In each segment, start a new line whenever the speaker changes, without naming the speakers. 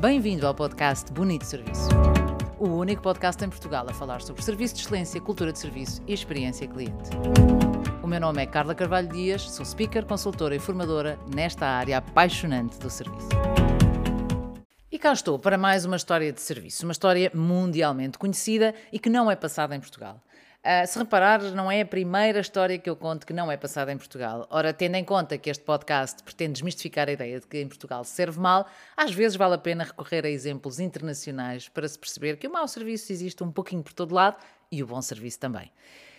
Bem-vindo ao podcast Bonito Serviço. O único podcast em Portugal a falar sobre serviço de excelência, cultura de serviço e experiência cliente. O meu nome é Carla Carvalho Dias, sou speaker, consultora e formadora nesta área apaixonante do serviço. E cá estou para mais uma história de serviço, uma história mundialmente conhecida e que não é passada em Portugal. Uh, se reparar, não é a primeira história que eu conto que não é passada em Portugal. Ora, tendo em conta que este podcast pretende desmistificar a ideia de que em Portugal se serve mal, às vezes vale a pena recorrer a exemplos internacionais para se perceber que o mau serviço existe um pouquinho por todo lado e o bom serviço também.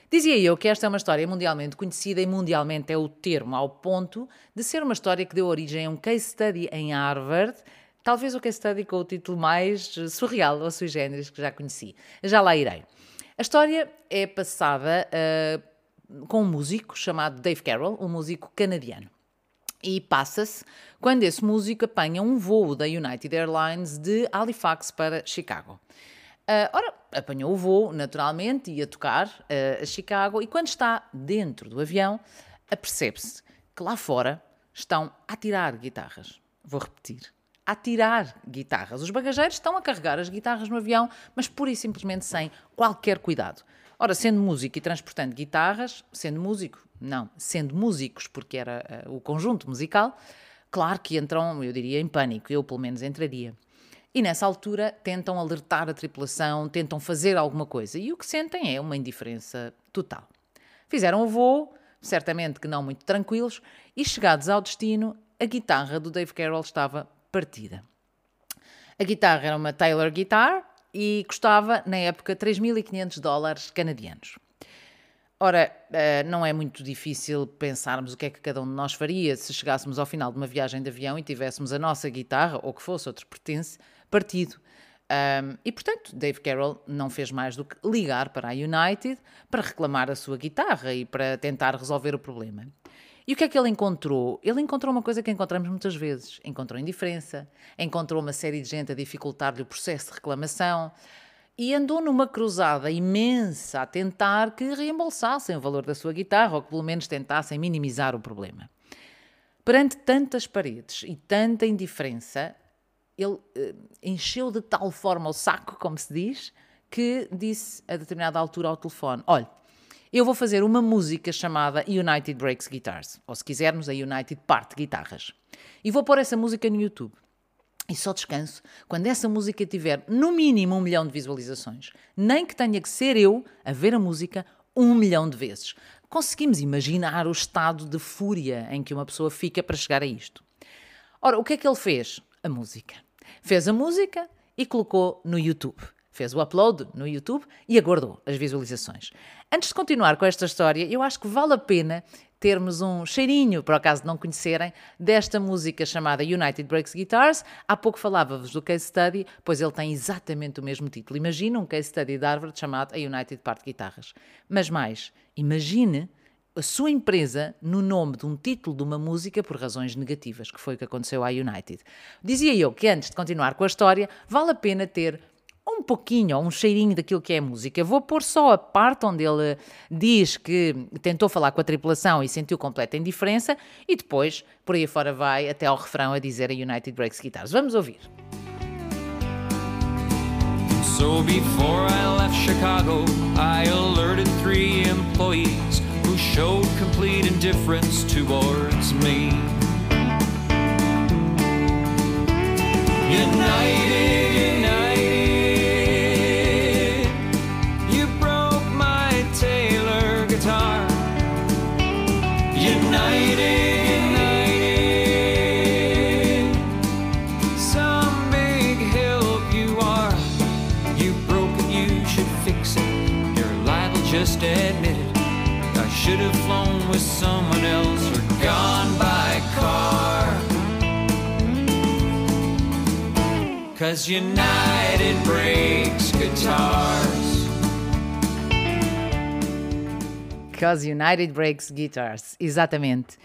Dizia eu que esta é uma história mundialmente conhecida e mundialmente é o termo ao ponto de ser uma história que deu origem a um case study em Harvard, talvez o case study com o título mais surreal ou sui generis que já conheci. Já lá irei. A história é passada uh, com um músico chamado Dave Carroll, um músico canadiano. E passa-se quando esse músico apanha um voo da United Airlines de Halifax para Chicago. Uh, ora, apanhou o voo, naturalmente, ia tocar uh, a Chicago, e quando está dentro do avião, apercebe-se que lá fora estão a tirar guitarras. Vou repetir a tirar guitarras. Os bagageiros estão a carregar as guitarras no avião, mas pura e simplesmente sem qualquer cuidado. Ora, sendo músico e transportando guitarras, sendo músico, não, sendo músicos, porque era uh, o conjunto musical, claro que entram, eu diria, em pânico, eu pelo menos entraria. E nessa altura tentam alertar a tripulação, tentam fazer alguma coisa, e o que sentem é uma indiferença total. Fizeram o voo, certamente que não muito tranquilos, e chegados ao destino, a guitarra do Dave Carroll estava partida. A guitarra era uma Taylor Guitar e custava, na época, 3.500 dólares canadianos. Ora, eh, não é muito difícil pensarmos o que é que cada um de nós faria se chegássemos ao final de uma viagem de avião e tivéssemos a nossa guitarra, ou que fosse outro pertence, partido. E portanto, Dave Carroll não fez mais do que ligar para a United para reclamar a sua guitarra e para tentar resolver o problema. E o que é que ele encontrou? Ele encontrou uma coisa que encontramos muitas vezes: encontrou indiferença, encontrou uma série de gente a dificultar-lhe o processo de reclamação e andou numa cruzada imensa a tentar que reembolsassem o valor da sua guitarra ou que pelo menos tentassem minimizar o problema. Perante tantas paredes e tanta indiferença, ele eh, encheu de tal forma o saco, como se diz, que disse a determinada altura ao telefone: Olha, eu vou fazer uma música chamada United Breaks Guitars, ou se quisermos, a United Parte Guitarras. E vou pôr essa música no YouTube. E só descanso quando essa música tiver no mínimo um milhão de visualizações. Nem que tenha que ser eu a ver a música um milhão de vezes. Conseguimos imaginar o estado de fúria em que uma pessoa fica para chegar a isto. Ora, o que é que ele fez? A música. Fez a música e colocou no YouTube fez o upload no YouTube e aguardou as visualizações. Antes de continuar com esta história, eu acho que vale a pena termos um cheirinho, por acaso de não conhecerem, desta música chamada United Breaks Guitars. Há pouco falava-vos do case study, pois ele tem exatamente o mesmo título. Imagina um case study de Harvard chamado a United Part Guitarras. Mas mais, imagine a sua empresa no nome de um título de uma música por razões negativas, que foi o que aconteceu à United. Dizia eu que antes de continuar com a história, vale a pena ter um pouquinho, um cheirinho daquilo que é música. Vou pôr só a parte onde ele diz que tentou falar com a tripulação e sentiu completa indiferença e depois, por aí fora vai até ao refrão a dizer a United Breaks Guitars. Vamos ouvir. So before I left Chicago, I alerted three employees who showed complete indifference towards me. United, united. Just admit it. I should have flown with someone else or gone by car. Cause United breaks guitars. Cause United Breaks Guitars, exatamente.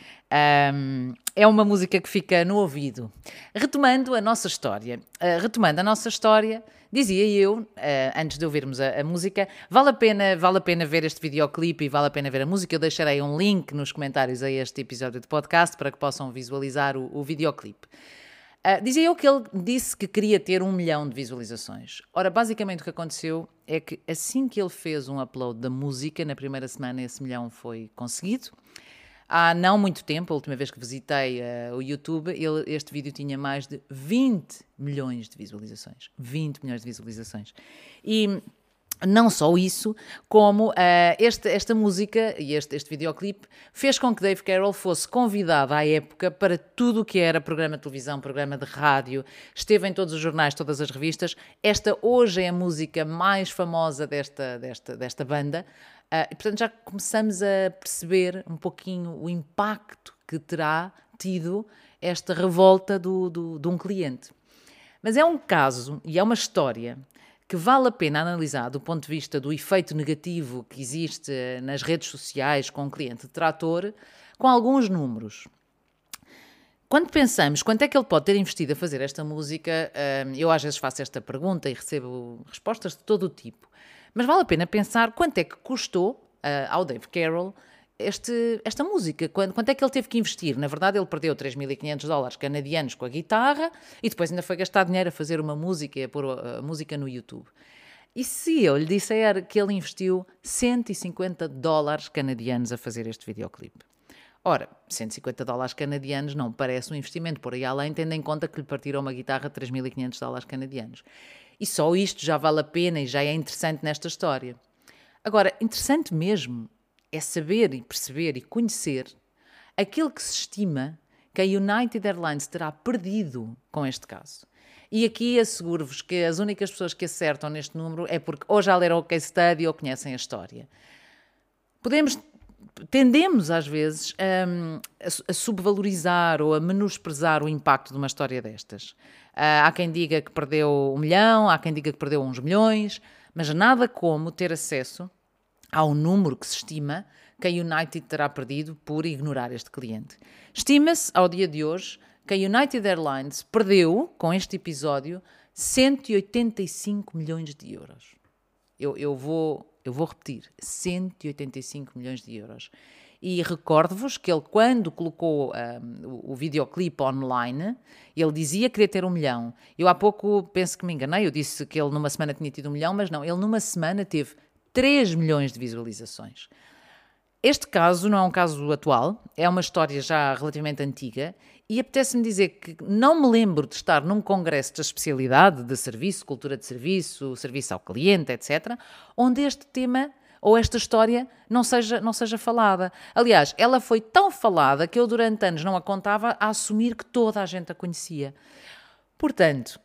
Um, é uma música que fica no ouvido. Retomando a nossa história, uh, retomando a nossa história, dizia eu, uh, antes de ouvirmos a, a, música, vale a, pena, vale a pena ver este videoclipe e vale a pena ver a música. Eu deixarei um link nos comentários a este episódio de podcast para que possam visualizar o, o videoclipe. Uh, dizia eu que ele disse que queria ter um milhão de visualizações. Ora, basicamente o que aconteceu é que assim que ele fez um upload da música, na primeira semana esse milhão foi conseguido. Há não muito tempo, a última vez que visitei uh, o YouTube, ele, este vídeo tinha mais de 20 milhões de visualizações. 20 milhões de visualizações. E não só isso, como uh, este, esta música e este, este videoclipe fez com que Dave Carroll fosse convidado à época para tudo o que era programa de televisão, programa de rádio, esteve em todos os jornais, todas as revistas. Esta hoje é a música mais famosa desta, desta, desta banda. Uh, e, portanto, já começamos a perceber um pouquinho o impacto que terá tido esta revolta do, do, de um cliente. Mas é um caso e é uma história que vale a pena analisar do ponto de vista do efeito negativo que existe nas redes sociais com o cliente trator, com alguns números. Quando pensamos quanto é que ele pode ter investido a fazer esta música, hum, eu às vezes faço esta pergunta e recebo respostas de todo o tipo. Mas vale a pena pensar quanto é que custou uh, ao Dave Carroll este, esta música. Quanto, quanto é que ele teve que investir? Na verdade, ele perdeu 3.500 dólares canadianos com a guitarra e depois ainda foi gastar dinheiro a fazer uma música e a pôr a, a música no YouTube. E se eu lhe disser que ele investiu 150 dólares canadianos a fazer este videoclipe? Ora, 150 dólares canadianos não parece um investimento por aí além, tendo em conta que lhe partiram uma guitarra de 3.500 dólares canadianos. E só isto já vale a pena e já é interessante nesta história. Agora, interessante mesmo é saber e perceber e conhecer aquilo que se estima que a United Airlines terá perdido com este caso. E aqui asseguro-vos que as únicas pessoas que acertam neste número é porque ou já leram o case study ou conhecem a história. Podemos, tendemos às vezes a, a subvalorizar ou a menosprezar o impacto de uma história destas. Uh, há quem diga que perdeu um milhão, há quem diga que perdeu uns milhões, mas nada como ter acesso ao número que se estima que a United terá perdido por ignorar este cliente. Estima-se, ao dia de hoje, que a United Airlines perdeu, com este episódio, 185 milhões de euros. Eu, eu, vou, eu vou repetir: 185 milhões de euros. E recordo-vos que ele, quando colocou um, o, o videoclipe online, ele dizia que queria ter um milhão. Eu há pouco penso que me enganei, eu disse que ele numa semana tinha tido um milhão, mas não, ele numa semana teve 3 milhões de visualizações. Este caso não é um caso atual, é uma história já relativamente antiga e apetece-me dizer que não me lembro de estar num congresso da especialidade de serviço, cultura de serviço, serviço ao cliente, etc., onde este tema ou esta história não seja, não seja falada. Aliás, ela foi tão falada que eu durante anos não a contava a assumir que toda a gente a conhecia. Portanto,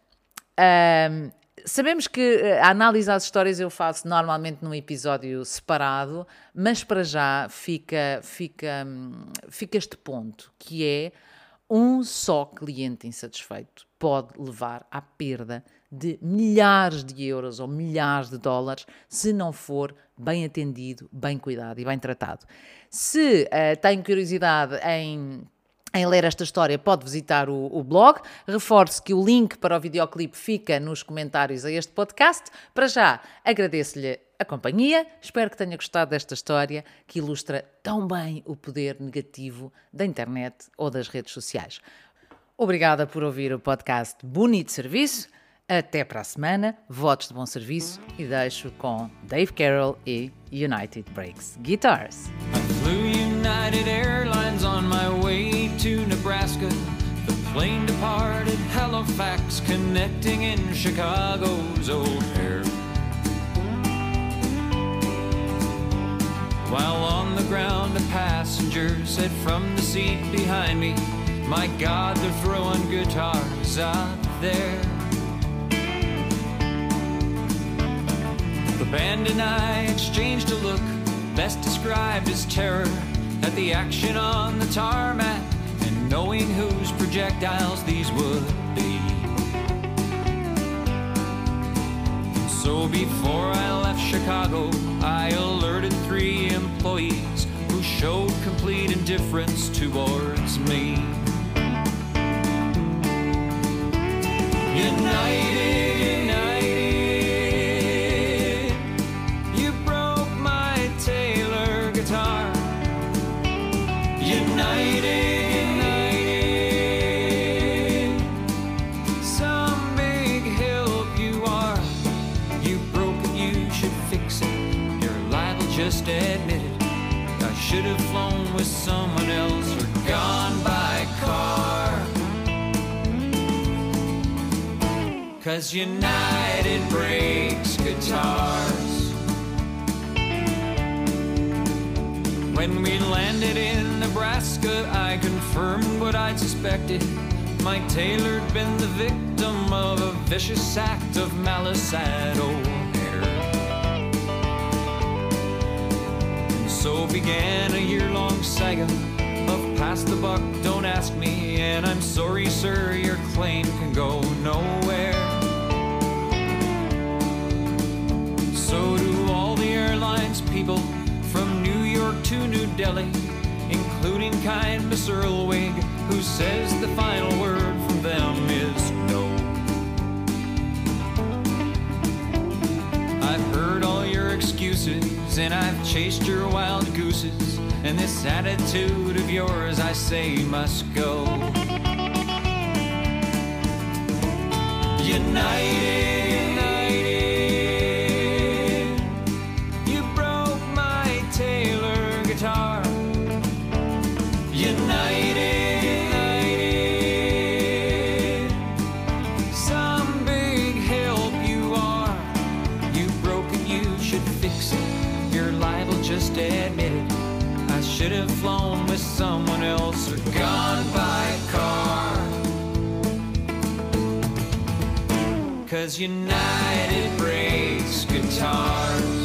Sabemos que eh, a análise às histórias eu faço normalmente num episódio separado, mas para já fica, fica, hum, fica este ponto, que é um só cliente insatisfeito pode levar à perda de milhares de euros ou milhares de dólares se não for bem atendido, bem cuidado e bem tratado. Se uh, tem curiosidade em em ler esta história, pode visitar o, o, blog. Reforço que o link para o videoclipe fica nos comentários a este podcast. Para já, agradeço-lhe a companhia. Espero que tenha gostado desta história que ilustra tão bem o poder negativo da internet ou das redes sociais. Obrigada por ouvir o podcast Bonito Serviço. Até para a semana, votos de bom serviço e deixo com Dave Carroll e United Breaks Guitars. Plane departed Halifax, connecting in Chicago's O'Hare. While on the ground, a passenger said from the seat behind me, My God, they're throwing guitars out there. The band and I exchanged a look, best described as terror at the action on the tarmac knowing whose projectiles these would be. So before I left Chicago, I
just admitted I should have flown with someone else or gone by car. Cause United breaks guitars. When we landed in Nebraska, I confirmed what I'd suspected. Mike Taylor'd been the victim of a vicious act of malice at O'Hare. So began a year long saga of pass the buck, don't ask me. And I'm sorry, sir, your claim can go nowhere. So do all the airlines people from New York to New Delhi, including kind Miss Earlwig, who says the final word and I've chased your wild gooses, and this attitude of yours I say must go. United, gone by car. Cause United breaks guitars.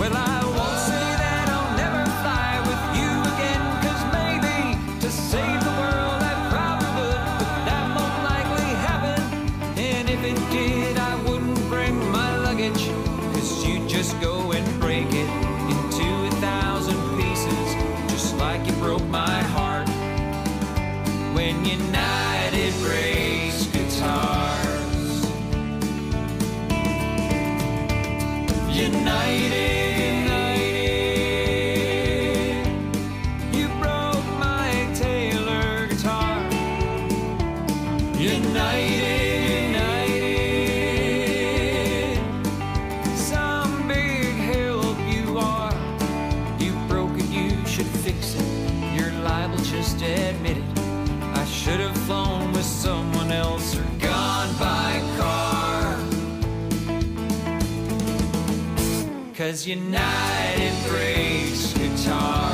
Well, I won't say that I'll never fly with you again, cause maybe to save the world I probably would, but that won't likely happen. And if it did, I wouldn't bring my luggage, cause you'd just go Cause United Some big help you are. You broke it, you should fix it. You're liable just to admit it. I should have flown with someone else or gone by car. 'Cause United breaks guitars.